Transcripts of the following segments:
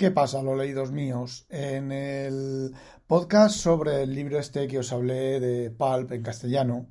¿Qué pasa, los leídos míos? En el podcast sobre el libro este que os hablé de Pulp en castellano,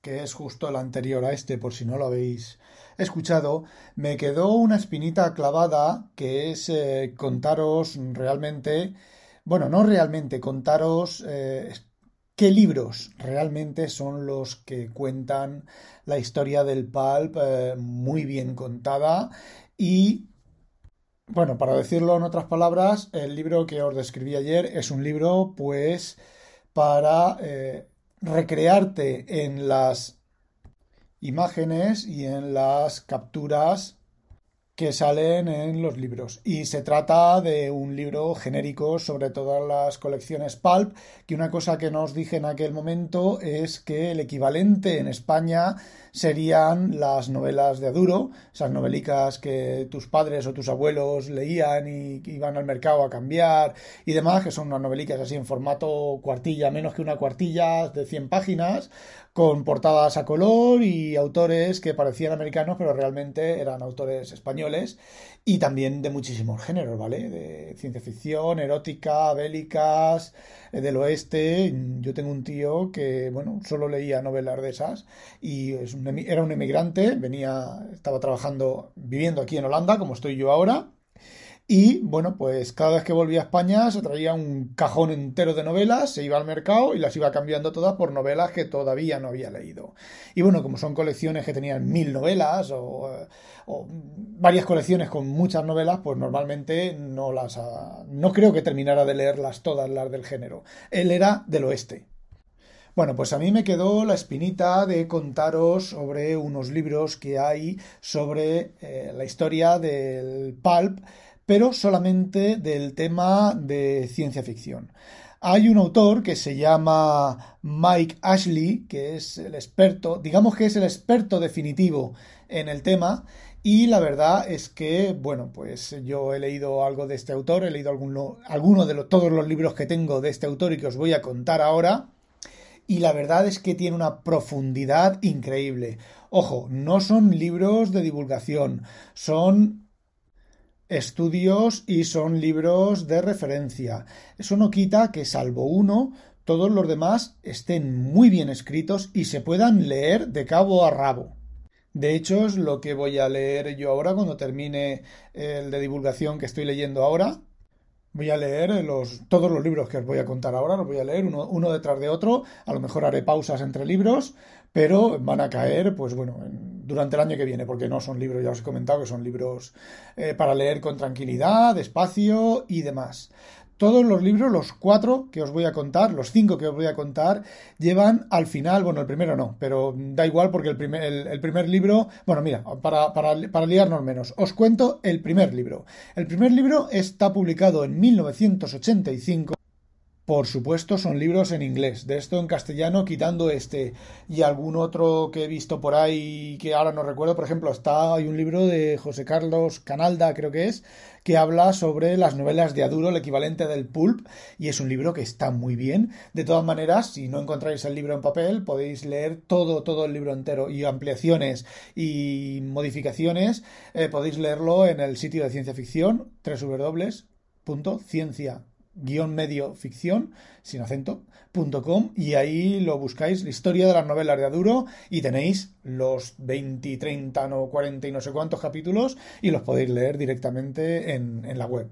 que es justo el anterior a este, por si no lo habéis escuchado, me quedó una espinita clavada que es eh, contaros realmente, bueno, no realmente, contaros eh, qué libros realmente son los que cuentan la historia del pulp eh, muy bien contada y bueno, para decirlo en otras palabras, el libro que os describí ayer es un libro pues para recrearte en las imágenes y en las capturas que salen en los libros. Y se trata de un libro genérico sobre todas las colecciones Pulp, que una cosa que nos dije en aquel momento es que el equivalente en España serían las novelas de Aduro, esas novelicas que tus padres o tus abuelos leían y iban al mercado a cambiar y demás, que son unas novelicas así en formato cuartilla, menos que una cuartilla de 100 páginas, con portadas a color y autores que parecían americanos, pero realmente eran autores españoles y también de muchísimos géneros, ¿vale? De ciencia ficción, erótica, bélicas, eh, del oeste. Yo tengo un tío que, bueno, solo leía novelas de esas y era un emigrante, venía, estaba trabajando, viviendo aquí en Holanda, como estoy yo ahora, y bueno, pues cada vez que volvía a España se traía un cajón entero de novelas, se iba al mercado y las iba cambiando todas por novelas que todavía no había leído. Y bueno, como son colecciones que tenían mil novelas o, varias colecciones con muchas novelas, pues normalmente no las no creo que terminara de leerlas todas las del género. Él era del oeste. Bueno, pues a mí me quedó la espinita de contaros sobre unos libros que hay sobre eh, la historia del pulp pero solamente del tema de ciencia ficción. Hay un autor que se llama Mike Ashley, que es el experto, digamos que es el experto definitivo en el tema, y la verdad es que, bueno, pues yo he leído algo de este autor, he leído alguno, alguno de todos los libros que tengo de este autor y que os voy a contar ahora, y la verdad es que tiene una profundidad increíble. Ojo, no son libros de divulgación, son estudios y son libros de referencia. Eso no quita que, salvo uno, todos los demás estén muy bien escritos y se puedan leer de cabo a rabo. De hecho, es lo que voy a leer yo ahora cuando termine el de divulgación que estoy leyendo ahora. Voy a leer los, todos los libros que os voy a contar ahora, los voy a leer uno, uno detrás de otro. A lo mejor haré pausas entre libros, pero van a caer, pues bueno, durante el año que viene, porque no son libros, ya os he comentado que son libros eh, para leer con tranquilidad, despacio y demás. Todos los libros, los cuatro que os voy a contar, los cinco que os voy a contar, llevan al final, bueno, el primero no, pero da igual porque el primer, el, primer libro, bueno, mira, para, para, para liarnos menos, os cuento el primer libro. El primer libro está publicado en 1985 por supuesto, son libros en inglés. De esto en castellano, quitando este y algún otro que he visto por ahí que ahora no recuerdo. Por ejemplo, está hay un libro de José Carlos Canalda, creo que es, que habla sobre las novelas de Aduro, el equivalente del pulp, y es un libro que está muy bien. De todas maneras, si no encontráis el libro en papel, podéis leer todo, todo el libro entero y ampliaciones y modificaciones. Eh, podéis leerlo en el sitio de ciencia ficción, www.ciencia guion medio ficción, sin acento, .com, y ahí lo buscáis, la historia de las novelas de Aduro, y tenéis los 20, 30, no 40 y no sé cuántos capítulos, y los podéis leer directamente en, en la web.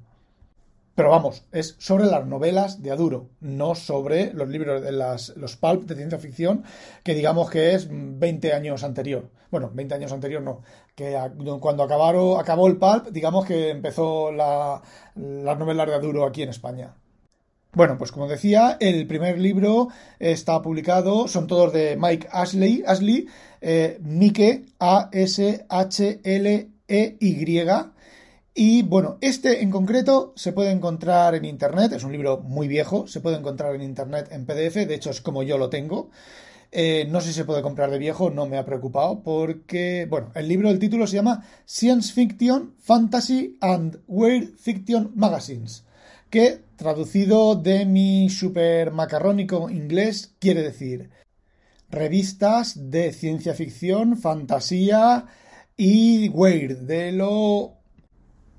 Pero vamos, es sobre las novelas de Aduro, no sobre los libros de las, los pulp de ciencia ficción, que digamos que es 20 años anterior. Bueno, 20 años anterior no, que cuando acabaron, acabó el pulp, digamos que empezó la, las novelas de Aduro aquí en España. Bueno, pues como decía, el primer libro está publicado, son todos de Mike Ashley, Ashley eh, Mike A-S-H-L-E-Y, Y bueno, este en concreto se puede encontrar en internet, es un libro muy viejo, se puede encontrar en internet en PDF, de hecho es como yo lo tengo. Eh, no sé si se puede comprar de viejo, no me ha preocupado, porque, bueno, el libro, el título se llama Science Fiction, Fantasy and Weird Fiction Magazines, que traducido de mi super macarrónico inglés quiere decir revistas de ciencia ficción, fantasía y weird, de lo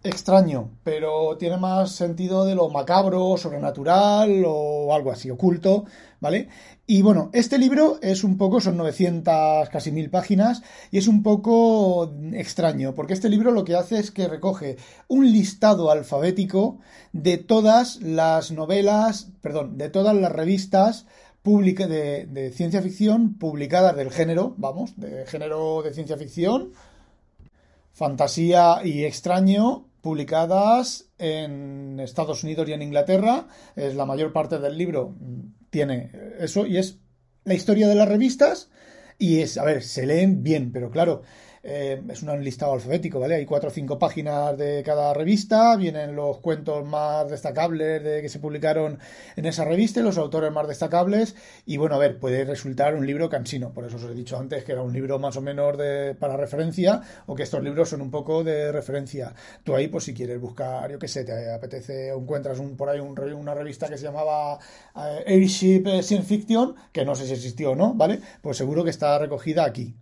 extraño, pero tiene más sentido de lo macabro, sobrenatural o algo así, oculto, ¿vale? Y bueno, este libro es un poco, son 900, casi mil páginas, y es un poco extraño, porque este libro lo que hace es que recoge un listado alfabético de todas las novelas, perdón, de todas las revistas de, de ciencia ficción publicadas del género, vamos, de género de ciencia ficción, fantasía y extraño, publicadas en Estados Unidos y en Inglaterra. Es la mayor parte del libro tiene eso y es la historia de las revistas y es, a ver, se leen bien, pero claro, eh, es un listado alfabético, ¿vale? Hay cuatro o cinco páginas de cada revista, vienen los cuentos más destacables de que se publicaron en esa revista, los autores más destacables, y bueno, a ver, puede resultar un libro cansino, por eso os he dicho antes que era un libro más o menos de, para referencia, o que estos libros son un poco de referencia. Tú ahí, pues si quieres buscar, yo qué sé, te apetece o encuentras un, por ahí una revista que se llamaba eh, Airship Science Fiction, que no sé si existió o no, ¿vale? Pues seguro que está recogida aquí.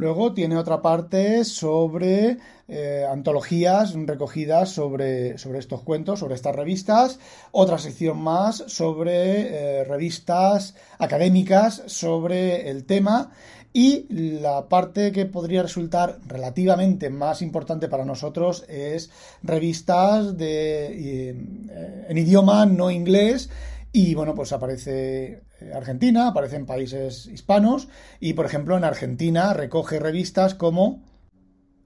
Luego tiene otra parte sobre eh, antologías recogidas sobre, sobre, estos cuentos, sobre estas revistas. Otra sección más sobre eh, revistas académicas sobre el tema. Y la parte que podría resultar relativamente más importante para nosotros es revistas eh, en idioma no inglés y bueno, pues aparece eh, Argentina, aparecen países hispanos y por ejemplo en Argentina recoge revistas como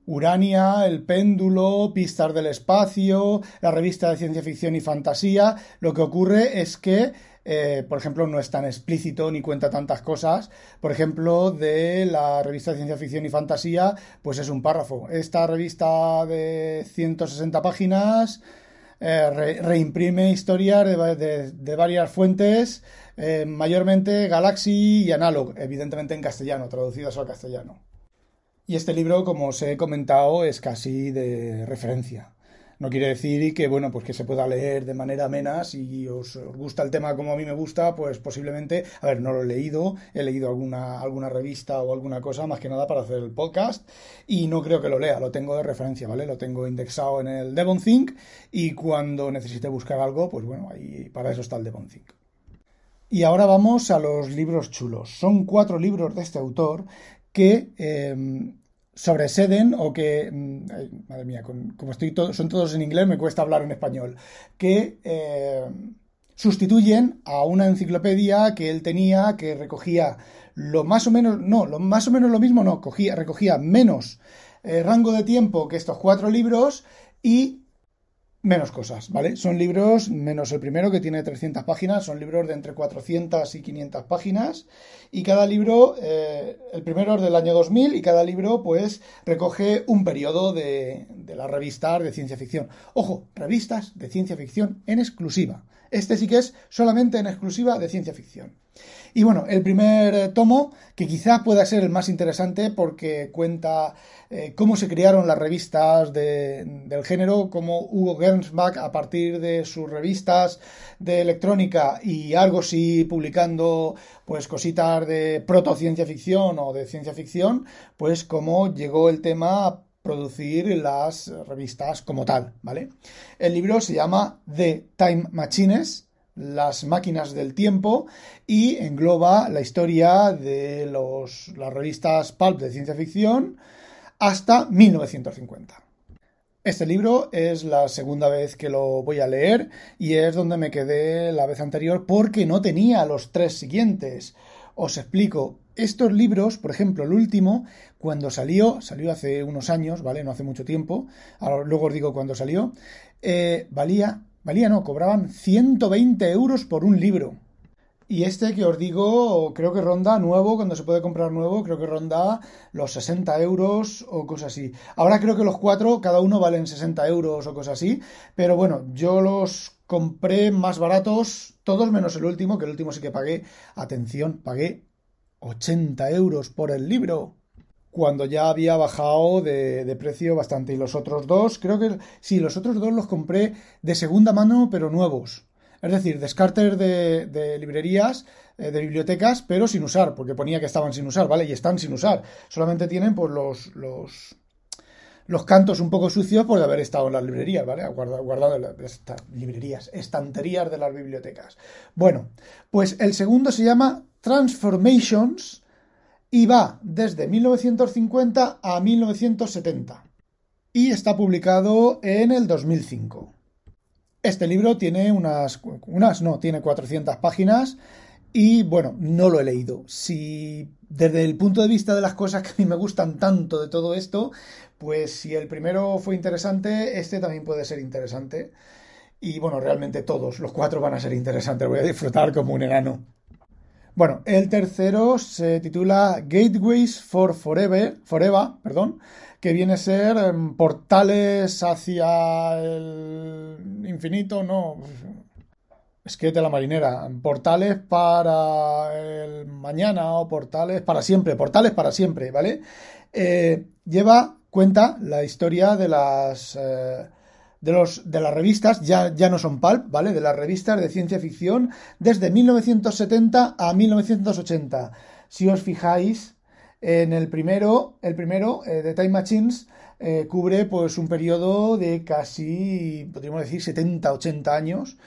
Urania, El Péndulo, Pistas del Espacio, la revista de ciencia ficción y fantasía. Lo que ocurre es que, eh, por ejemplo, no es tan explícito ni cuenta tantas cosas. Por ejemplo, de la revista de ciencia ficción y fantasía, pues es un párrafo. Esta revista de 160 páginas eh, reimprime historias de, varias fuentes, eh, mayormente Galaxy y Analog, evidentemente en castellano, traducidas al castellano. Y este libro, como os he comentado, es casi de referencia. No quiere decir que, bueno, pues que se pueda leer de manera amena. Si os, gusta el tema como a mí me gusta, pues posiblemente, a ver, no lo he leído, he leído alguna, alguna revista o alguna cosa, más que nada para hacer el podcast, y no creo que lo lea, lo tengo de referencia, ¿vale? Lo tengo indexado en el DevonThink y cuando necesite buscar algo, pues bueno, ahí para eso está el DevonThink. Y ahora vamos a los libros chulos. Son cuatro libros de este autor que eh, sobreseden o que, mm, madre mía, como estoy son todos en inglés, me cuesta hablar en español, que eh, sustituyen a una enciclopedia que él tenía que recogía lo más o menos, no, lo más o menos lo mismo, no, cogía, recogía menos eh, rango de tiempo que estos cuatro libros y menos cosas, ¿vale? Son libros, menos el primero que tiene 300 páginas, son libros de entre 400 y 500 páginas y cada libro, eh, el primero es del año 2000 y cada libro pues recoge un periodo de, de las revistas de ciencia ficción. Ojo, revistas de ciencia ficción en exclusiva. Este sí que es solamente en exclusiva de ciencia ficción. Y bueno, el primer tomo, que quizás pueda ser el más interesante porque cuenta eh, cómo se crearon las revistas del género, cómo Hugo Gernsback, a partir de sus revistas de electrónica y algo sí publicando pues cositas de proto-ciencia ficción o de ciencia ficción, pues cómo llegó el tema a producir las revistas como tal, ¿vale? El libro se llama The Time Machines, las máquinas del tiempo y engloba la historia de los, las revistas pulp de ciencia ficción hasta 1950. Este libro es la segunda vez que lo voy a leer y es donde me quedé la vez anterior porque no tenía los tres siguientes. Os explico. Estos libros, por ejemplo, el último, cuando salió, salió hace unos años, ¿vale? No hace mucho tiempo, luego os digo cuándo salió, eh, valía Valía, no, cobraban 120 euros por un libro. Y este que os digo, creo que ronda nuevo, cuando se puede comprar nuevo, creo que ronda los 60 euros o cosas así. Ahora creo que los cuatro, cada uno valen 60 euros o cosas así. Pero bueno, yo los compré más baratos, todos menos el último, que el último sí que pagué. Atención, pagué 80 euros por el libro. Cuando ya había bajado de, precio bastante. Y los otros dos, creo que sí, los otros dos los compré de segunda mano, pero nuevos. Es decir, descartes de, librerías, eh, de bibliotecas, pero sin usar, porque ponía que estaban sin usar, ¿vale? Y están sin usar. Solamente tienen pues los, los, los cantos un poco sucios por haber estado en las librerías, ¿vale? Guardado, las librerías, estanterías de las bibliotecas. Bueno, pues el segundo se llama Transformations y va desde 1950 a 1970 y está publicado en el 2005. Este libro tiene unas, unas, no, tiene 400 páginas y bueno, no lo he leído. Si desde el punto de vista de las cosas que a mí me gustan tanto de todo esto, pues si el primero fue interesante, este también puede ser interesante. Y bueno, realmente todos, los cuatro van a ser interesantes, voy a disfrutar como un enano. Bueno, el tercero se titula Gateways for Forever, Forever, perdón, que viene a ser em, portales hacia el infinito, no, es la marinera, portales para el mañana o portales para siempre, portales para siempre, ¿vale? Eh, lleva, cuenta la historia de las... Eh, de, los, de las revistas, ya, ya no son pulp, ¿vale? De las revistas de ciencia ficción desde 1970 a 1980. Si os fijáis, en el primero, el primero eh, de Time Machines, eh, cubre pues un periodo de casi, podríamos decir, 70, 80 años.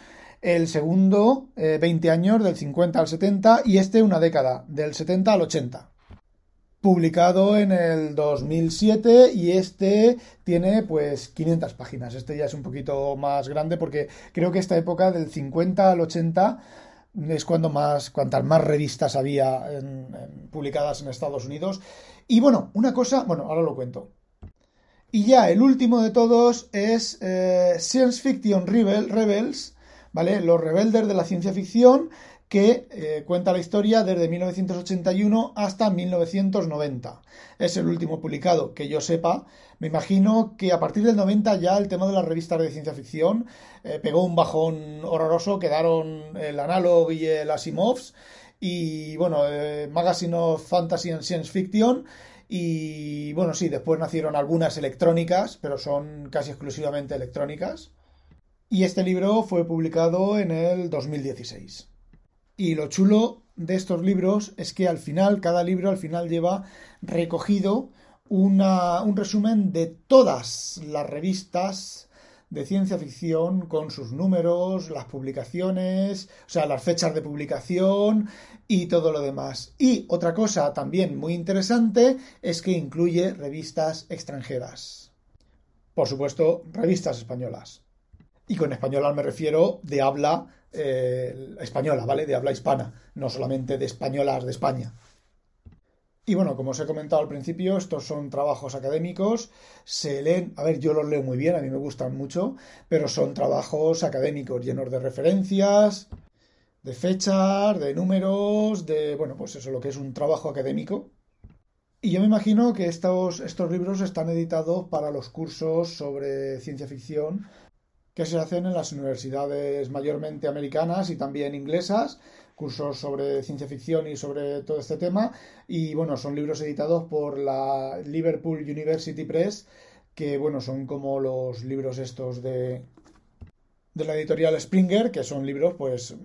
El segundo, 20 eh, años, del 50 al 70, y este una década, del 70 al 80 publicado en el 2007 y este tiene pues 500 páginas. Este ya es un poquito más grande porque creo que esta época del 50 al 80 es cuando más, cuantas más revistas había publicadas en Estados Unidos. Y bueno, una cosa, bueno, ahora lo cuento. Y ya el último de todos es eh, Science Fiction Rebels, ¿vale? Los rebeldes de la ciencia ficción, que eh, cuenta la historia desde 1981 hasta 1990. Es el último publicado que yo sepa. Me imagino que a partir del 90 ya el tema de las revistas de ciencia ficción eh, pegó un bajón horroroso, quedaron el Analog y el Asimovs y bueno, eh, Magazine of Fantasy and Science Fiction y bueno, sí, después nacieron algunas electrónicas, pero son casi exclusivamente electrónicas. Y este libro fue publicado en el 2016. Y lo chulo de estos libros es que al final, cada libro al final lleva recogido una, un resumen de todas las revistas de ciencia ficción con sus números, las publicaciones, o sea, las fechas de publicación y todo lo demás. Y otra cosa también muy interesante es que incluye revistas extranjeras. Por supuesto, revistas españolas. Y con españolas me refiero de habla eh, española, ¿vale? De habla hispana, no solamente de españolas de España. Y bueno, como os he comentado al principio, estos son trabajos académicos, se leen, a ver, yo los leo muy bien, a mí me gustan mucho, pero son trabajos académicos llenos de referencias, de fechas, de números, de, bueno, pues eso, lo que es un trabajo académico. Y yo me imagino que estos, estos libros están editados para los cursos sobre ciencia ficción que se hacen en las universidades mayormente americanas y también inglesas, cursos sobre ciencia ficción y sobre todo este tema. Y bueno, son libros editados por la Liverpool University Press, que bueno, son como los libros estos de, de la editorial Springer, que son libros pues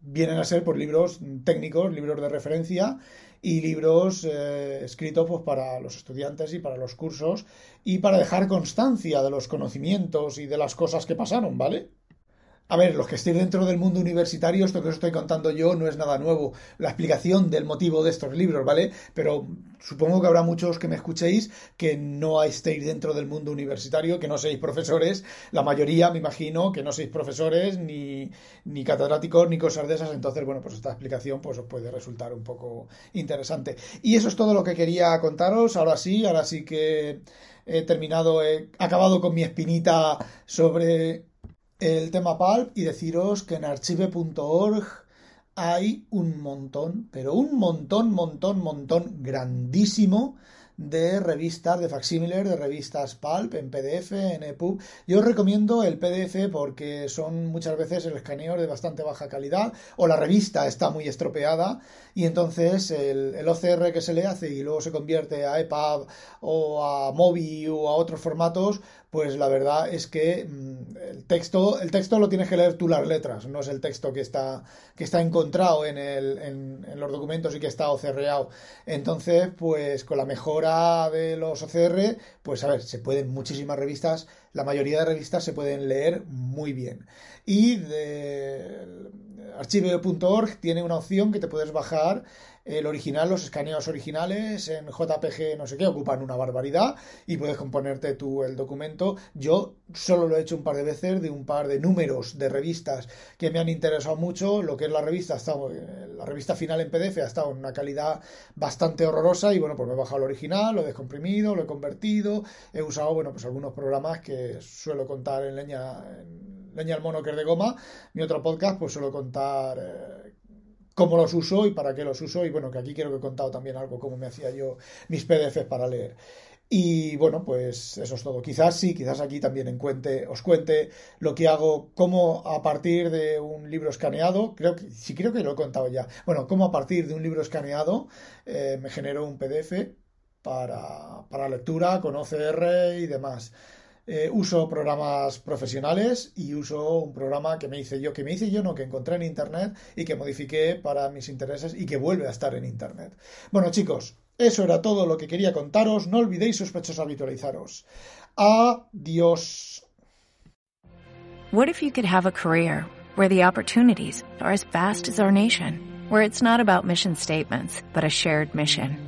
vienen a ser por libros técnicos, libros de referencia y libros eh, escritos pues, para los estudiantes y para los cursos y para dejar constancia de los conocimientos y de las cosas que pasaron, ¿vale? A ver, los que estéis dentro del mundo universitario, esto que os estoy contando yo no es nada nuevo, la explicación del motivo de estos libros, ¿vale? Pero supongo que habrá muchos que me escuchéis que no estéis dentro del mundo universitario, que no seáis profesores, la mayoría me imagino que no seáis profesores, ni, ni catedráticos, ni cosas de esas, entonces, bueno, pues esta explicación pues os puede resultar un poco interesante. Y eso es todo lo que quería contaros, ahora sí, ahora sí que he terminado, he acabado con mi espinita sobre el tema PALP y deciros que en archive.org hay un montón, pero un montón, montón, montón grandísimo de revistas, de facsímiles, de revistas pulp en PDF, en EPUB. Yo os recomiendo el PDF porque son muchas veces el escaneo de bastante baja calidad o la revista está muy estropeada y entonces el, el OCR que se le hace y luego se convierte a EPUB o a MOBI o a otros formatos, pues la verdad es que mm, el texto, el texto lo tienes que leer tú las letras, no es el texto que está, que está encontrado en, el, en, los documentos y que está OCReado. Entonces, pues con la mejora de los OCR, pues a ver, se pueden muchísimas revistas, la mayoría de revistas se pueden leer muy bien. Y de archivo.org tiene una opción que te puedes bajar el original, los escaneos originales en JPG, no sé qué, ocupan una barbaridad y puedes componerte tú el documento. Yo solo lo he hecho un par de veces de un par de números de revistas que me han interesado mucho. Lo que es la revista, ha estado, la revista final en PDF ha estado en una calidad bastante horrorosa y bueno, pues me he bajado el original, lo he descomprimido, lo he convertido, he usado, bueno, pues algunos programas que suelo contar en leña, en leña al mono que es de goma. Mi otro podcast, pues suelo contar eh, cómo los uso y para qué los uso. Y bueno, que aquí quiero que he contado también algo, cómo me hacía yo mis PDFs para leer. Y bueno, pues eso es todo. Quizás sí, quizás aquí también en cuente, os cuente lo que hago, cómo a partir de un libro escaneado, creo que sí creo que lo he contado ya. Bueno, cómo a partir de un libro escaneado eh, me genero un PDF para, para lectura con OCR y demás. Eh, uso programas profesionales y uso un programa que me hice yo, que me hice yo, no, que encontré en Internet y que modifiqué para mis intereses y que vuelve a estar en Internet. Bueno, chicos, eso era todo lo que quería contaros. No olvidéis, sospechosos, habitualizaros. Adiós. What if you could have a career where the opportunities are as vast as our nation, where it's not about mission statements, but a shared mission?